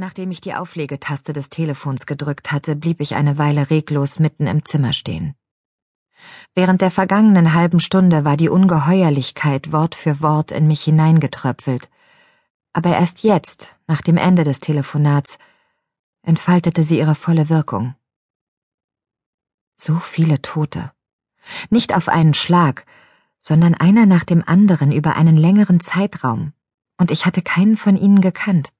Nachdem ich die Auflegetaste des Telefons gedrückt hatte, blieb ich eine Weile reglos mitten im Zimmer stehen. Während der vergangenen halben Stunde war die Ungeheuerlichkeit Wort für Wort in mich hineingetröpfelt, aber erst jetzt, nach dem Ende des Telefonats, entfaltete sie ihre volle Wirkung. So viele Tote. Nicht auf einen Schlag, sondern einer nach dem anderen über einen längeren Zeitraum, und ich hatte keinen von ihnen gekannt.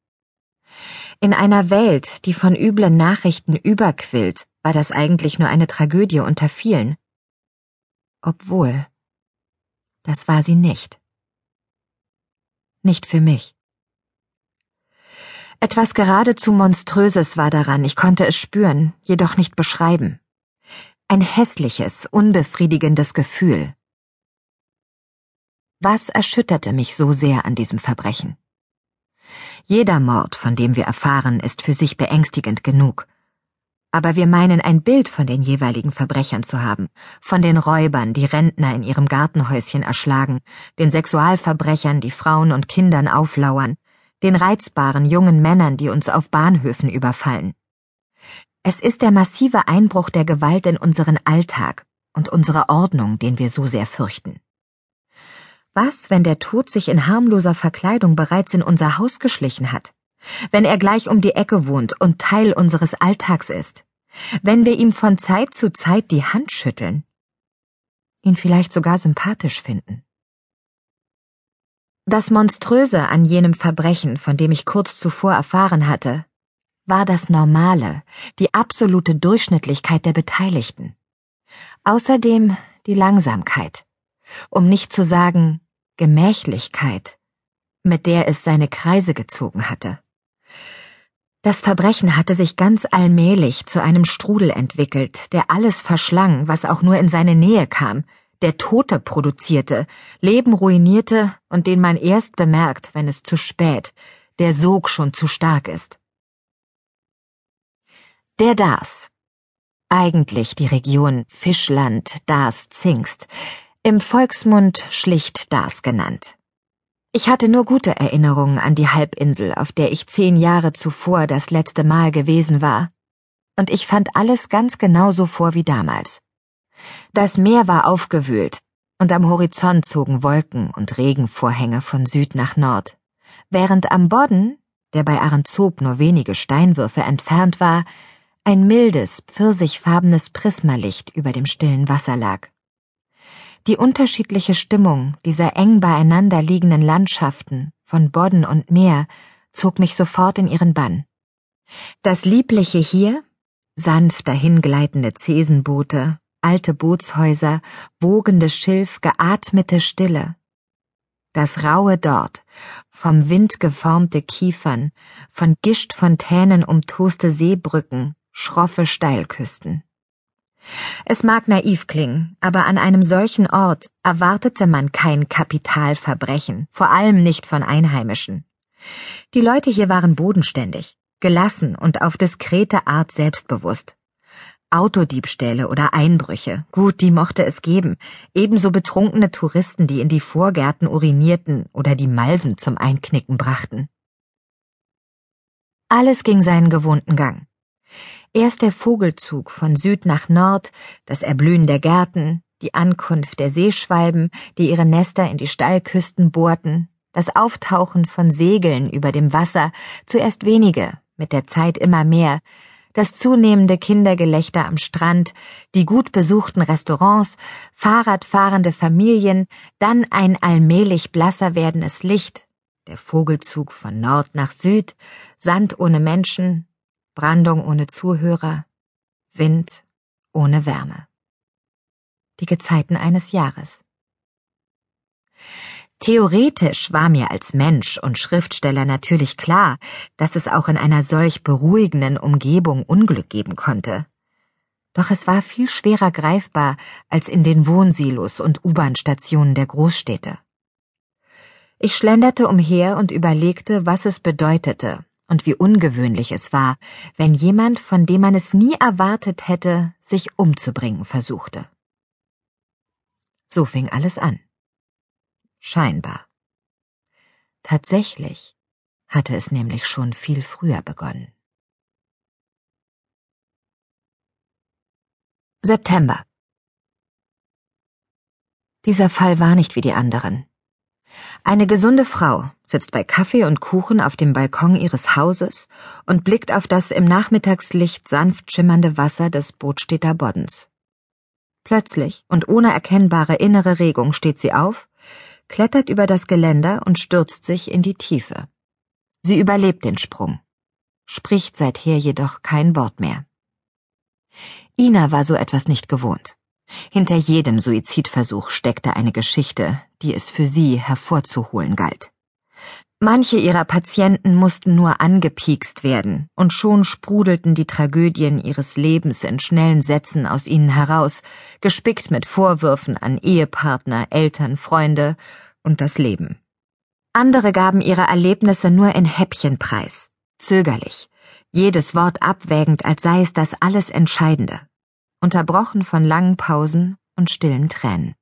In einer Welt, die von üblen Nachrichten überquillt, war das eigentlich nur eine Tragödie unter vielen. Obwohl, das war sie nicht. Nicht für mich. Etwas geradezu Monströses war daran, ich konnte es spüren, jedoch nicht beschreiben. Ein hässliches, unbefriedigendes Gefühl. Was erschütterte mich so sehr an diesem Verbrechen? Jeder Mord, von dem wir erfahren, ist für sich beängstigend genug. Aber wir meinen ein Bild von den jeweiligen Verbrechern zu haben, von den Räubern, die Rentner in ihrem Gartenhäuschen erschlagen, den Sexualverbrechern, die Frauen und Kindern auflauern, den reizbaren jungen Männern, die uns auf Bahnhöfen überfallen. Es ist der massive Einbruch der Gewalt in unseren Alltag und unsere Ordnung, den wir so sehr fürchten. Was, wenn der Tod sich in harmloser Verkleidung bereits in unser Haus geschlichen hat? Wenn er gleich um die Ecke wohnt und Teil unseres Alltags ist? Wenn wir ihm von Zeit zu Zeit die Hand schütteln? Ihn vielleicht sogar sympathisch finden? Das Monströse an jenem Verbrechen, von dem ich kurz zuvor erfahren hatte, war das Normale, die absolute Durchschnittlichkeit der Beteiligten. Außerdem die Langsamkeit, um nicht zu sagen Gemächlichkeit, mit der es seine Kreise gezogen hatte. Das Verbrechen hatte sich ganz allmählich zu einem Strudel entwickelt, der alles verschlang, was auch nur in seine Nähe kam, der Tote produzierte, Leben ruinierte und den man erst bemerkt, wenn es zu spät, der Sog schon zu stark ist. Der Dars. Eigentlich die Region Fischland, Dars, Zingst, im Volksmund schlicht Dars genannt. Ich hatte nur gute Erinnerungen an die Halbinsel, auf der ich zehn Jahre zuvor das letzte Mal gewesen war, und ich fand alles ganz genauso vor wie damals. Das Meer war aufgewühlt, und am Horizont zogen Wolken und Regenvorhänge von Süd nach Nord, während am Bodden, der bei Arenzob nur wenige Steinwürfe entfernt war, ein mildes, pfirsichfarbenes Prismalicht über dem stillen Wasser lag. Die unterschiedliche Stimmung dieser eng beieinander liegenden Landschaften von Bodden und Meer zog mich sofort in ihren Bann. Das Liebliche hier, sanft dahingleitende Zesenboote, alte Bootshäuser, wogendes Schilf, geatmete Stille. Das Raue dort, vom Wind geformte Kiefern, von Gischtfontänen umtoste Seebrücken, schroffe Steilküsten. Es mag naiv klingen, aber an einem solchen Ort erwartete man kein Kapitalverbrechen, vor allem nicht von Einheimischen. Die Leute hier waren bodenständig, gelassen und auf diskrete Art selbstbewusst. Autodiebstähle oder Einbrüche, gut, die mochte es geben, ebenso betrunkene Touristen, die in die Vorgärten urinierten oder die Malven zum Einknicken brachten. Alles ging seinen gewohnten Gang. Erst der Vogelzug von Süd nach Nord, das Erblühen der Gärten, die Ankunft der Seeschwalben, die ihre Nester in die Steilküsten bohrten, das Auftauchen von Segeln über dem Wasser, zuerst wenige, mit der Zeit immer mehr, das zunehmende Kindergelächter am Strand, die gut besuchten Restaurants, Fahrradfahrende Familien, dann ein allmählich blasser werdendes Licht, der Vogelzug von Nord nach Süd, Sand ohne Menschen, Brandung ohne Zuhörer, Wind ohne Wärme. Die Gezeiten eines Jahres. Theoretisch war mir als Mensch und Schriftsteller natürlich klar, dass es auch in einer solch beruhigenden Umgebung Unglück geben konnte. Doch es war viel schwerer greifbar als in den Wohnsilos und U-Bahn-Stationen der Großstädte. Ich schlenderte umher und überlegte, was es bedeutete, und wie ungewöhnlich es war, wenn jemand, von dem man es nie erwartet hätte, sich umzubringen versuchte. So fing alles an. Scheinbar. Tatsächlich hatte es nämlich schon viel früher begonnen. September Dieser Fall war nicht wie die anderen. Eine gesunde Frau sitzt bei Kaffee und Kuchen auf dem Balkon ihres Hauses und blickt auf das im Nachmittagslicht sanft schimmernde Wasser des Bootstädter Boddens. Plötzlich und ohne erkennbare innere Regung steht sie auf, klettert über das Geländer und stürzt sich in die Tiefe. Sie überlebt den Sprung, spricht seither jedoch kein Wort mehr. Ina war so etwas nicht gewohnt. Hinter jedem Suizidversuch steckte eine Geschichte, die es für sie hervorzuholen galt. Manche ihrer Patienten mussten nur angepiekst werden, und schon sprudelten die Tragödien ihres Lebens in schnellen Sätzen aus ihnen heraus, gespickt mit Vorwürfen an Ehepartner, Eltern, Freunde und das Leben. Andere gaben ihre Erlebnisse nur in Häppchen preis, zögerlich, jedes Wort abwägend, als sei es das alles Entscheidende unterbrochen von langen Pausen und stillen Tränen.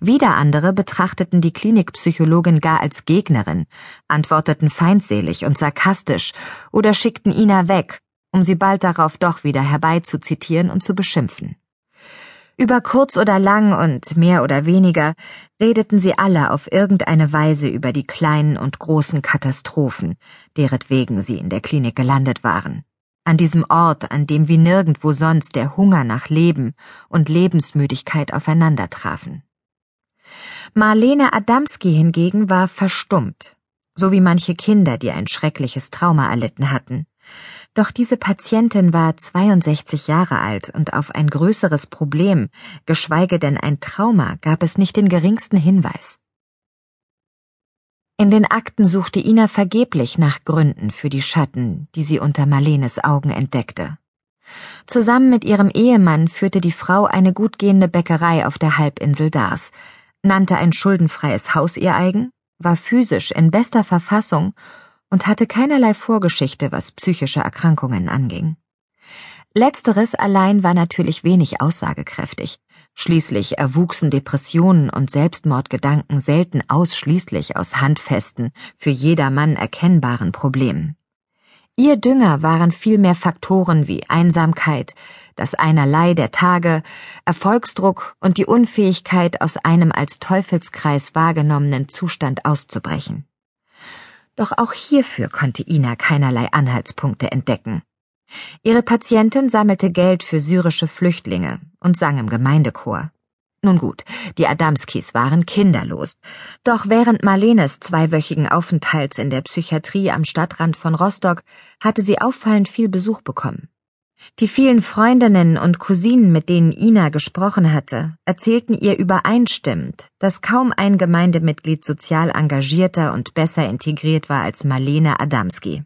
Wieder andere betrachteten die Klinikpsychologin gar als Gegnerin, antworteten feindselig und sarkastisch oder schickten Ina weg, um sie bald darauf doch wieder herbeizuzitieren und zu beschimpfen. Über kurz oder lang und mehr oder weniger redeten sie alle auf irgendeine Weise über die kleinen und großen Katastrophen, deretwegen sie in der Klinik gelandet waren an diesem Ort, an dem wie nirgendwo sonst der Hunger nach Leben und Lebensmüdigkeit aufeinandertrafen. Marlene Adamski hingegen war verstummt, so wie manche Kinder, die ein schreckliches Trauma erlitten hatten. Doch diese Patientin war 62 Jahre alt und auf ein größeres Problem, geschweige denn ein Trauma, gab es nicht den geringsten Hinweis. In den Akten suchte Ina vergeblich nach Gründen für die Schatten, die sie unter Marlenes Augen entdeckte. Zusammen mit ihrem Ehemann führte die Frau eine gut gehende Bäckerei auf der Halbinsel Dars, nannte ein schuldenfreies Haus ihr eigen, war physisch in bester Verfassung und hatte keinerlei Vorgeschichte, was psychische Erkrankungen anging. Letzteres allein war natürlich wenig aussagekräftig. Schließlich erwuchsen Depressionen und Selbstmordgedanken selten ausschließlich aus handfesten, für jedermann erkennbaren Problemen. Ihr Dünger waren vielmehr Faktoren wie Einsamkeit, das Einerlei der Tage, Erfolgsdruck und die Unfähigkeit, aus einem als Teufelskreis wahrgenommenen Zustand auszubrechen. Doch auch hierfür konnte Ina keinerlei Anhaltspunkte entdecken. Ihre Patientin sammelte Geld für syrische Flüchtlinge und sang im Gemeindechor. Nun gut, die Adamskis waren kinderlos. Doch während Marlenes zweiwöchigen Aufenthalts in der Psychiatrie am Stadtrand von Rostock hatte sie auffallend viel Besuch bekommen. Die vielen Freundinnen und Cousinen, mit denen Ina gesprochen hatte, erzählten ihr übereinstimmend, dass kaum ein Gemeindemitglied sozial engagierter und besser integriert war als Marlene Adamski.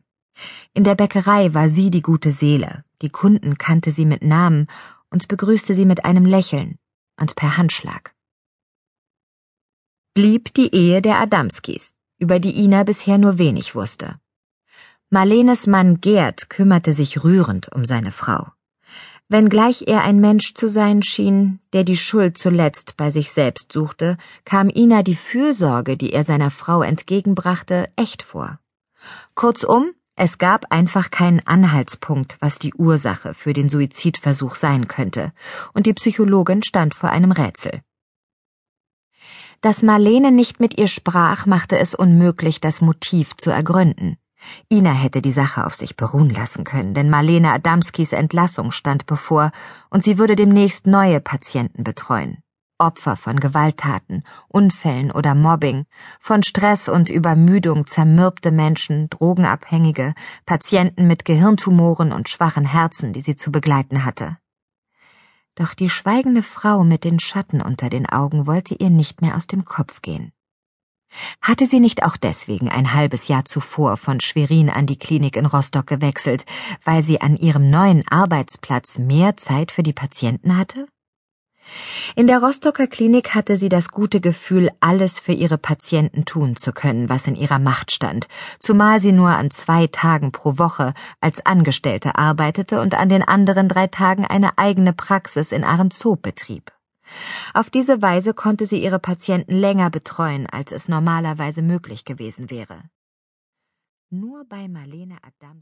In der Bäckerei war sie die gute Seele, die Kunden kannte sie mit Namen und begrüßte sie mit einem Lächeln und per Handschlag. Blieb die Ehe der Adamskis, über die Ina bisher nur wenig wusste. Marlenes Mann Gerd kümmerte sich rührend um seine Frau. Wenngleich er ein Mensch zu sein schien, der die Schuld zuletzt bei sich selbst suchte, kam Ina die Fürsorge, die er seiner Frau entgegenbrachte, echt vor. Kurzum, es gab einfach keinen Anhaltspunkt, was die Ursache für den Suizidversuch sein könnte, und die Psychologin stand vor einem Rätsel. Dass Marlene nicht mit ihr sprach, machte es unmöglich, das Motiv zu ergründen. Ina hätte die Sache auf sich beruhen lassen können, denn Marlene Adamskis Entlassung stand bevor und sie würde demnächst neue Patienten betreuen. Opfer von Gewalttaten, Unfällen oder Mobbing, von Stress und Übermüdung zermürbte Menschen, Drogenabhängige, Patienten mit Gehirntumoren und schwachen Herzen, die sie zu begleiten hatte. Doch die schweigende Frau mit den Schatten unter den Augen wollte ihr nicht mehr aus dem Kopf gehen. Hatte sie nicht auch deswegen ein halbes Jahr zuvor von Schwerin an die Klinik in Rostock gewechselt, weil sie an ihrem neuen Arbeitsplatz mehr Zeit für die Patienten hatte? In der Rostocker Klinik hatte sie das gute Gefühl, alles für ihre Patienten tun zu können, was in ihrer Macht stand, zumal sie nur an zwei Tagen pro Woche als Angestellte arbeitete und an den anderen drei Tagen eine eigene Praxis in Ahrenshoop betrieb. Auf diese Weise konnte sie ihre Patienten länger betreuen, als es normalerweise möglich gewesen wäre. Nur bei Marlene Adamski